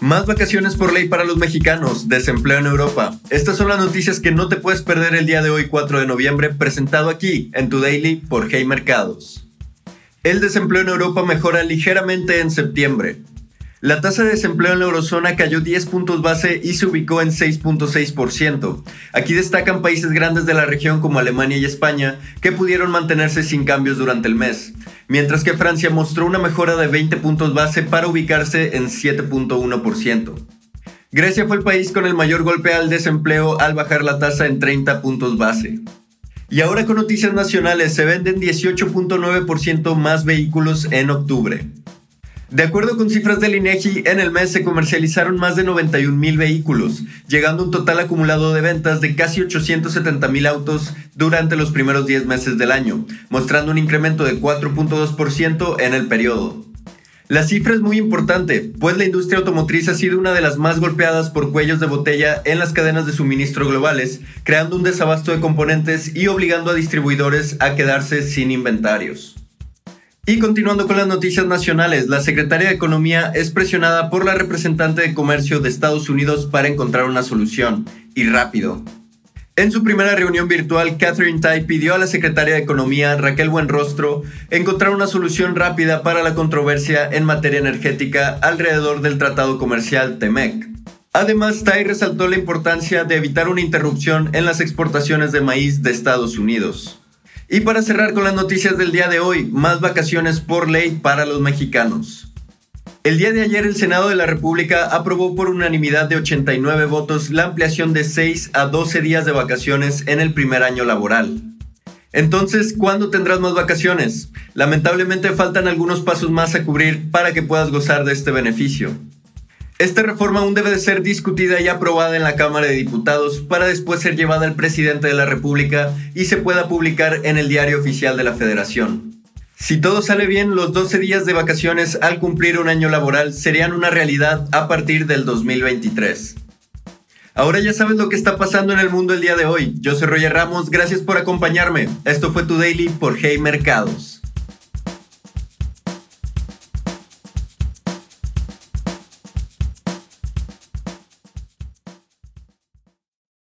Más vacaciones por ley para los mexicanos, desempleo en Europa. Estas son las noticias que no te puedes perder el día de hoy 4 de noviembre, presentado aquí en Tu Daily por Hey Mercados. El desempleo en Europa mejora ligeramente en septiembre. La tasa de desempleo en la eurozona cayó 10 puntos base y se ubicó en 6.6%. Aquí destacan países grandes de la región como Alemania y España, que pudieron mantenerse sin cambios durante el mes, mientras que Francia mostró una mejora de 20 puntos base para ubicarse en 7.1%. Grecia fue el país con el mayor golpe al desempleo al bajar la tasa en 30 puntos base. Y ahora con noticias nacionales, se venden 18.9% más vehículos en octubre. De acuerdo con cifras del INEGI, en el mes se comercializaron más de 91 mil vehículos, llegando a un total acumulado de ventas de casi 870 mil autos durante los primeros 10 meses del año, mostrando un incremento de 4.2% en el periodo. La cifra es muy importante, pues la industria automotriz ha sido una de las más golpeadas por cuellos de botella en las cadenas de suministro globales, creando un desabasto de componentes y obligando a distribuidores a quedarse sin inventarios. Y continuando con las noticias nacionales, la secretaria de Economía es presionada por la representante de Comercio de Estados Unidos para encontrar una solución, y rápido. En su primera reunión virtual, Catherine Tai pidió a la secretaria de Economía, Raquel Buenrostro, encontrar una solución rápida para la controversia en materia energética alrededor del Tratado Comercial TEMEC. Además, Tai resaltó la importancia de evitar una interrupción en las exportaciones de maíz de Estados Unidos. Y para cerrar con las noticias del día de hoy, más vacaciones por ley para los mexicanos. El día de ayer el Senado de la República aprobó por unanimidad de 89 votos la ampliación de 6 a 12 días de vacaciones en el primer año laboral. Entonces, ¿cuándo tendrás más vacaciones? Lamentablemente faltan algunos pasos más a cubrir para que puedas gozar de este beneficio. Esta reforma aún debe de ser discutida y aprobada en la Cámara de Diputados para después ser llevada al presidente de la República y se pueda publicar en el diario oficial de la Federación. Si todo sale bien, los 12 días de vacaciones al cumplir un año laboral serían una realidad a partir del 2023. Ahora ya sabes lo que está pasando en el mundo el día de hoy. Yo soy Roger Ramos, gracias por acompañarme. Esto fue tu daily por Hey Mercados.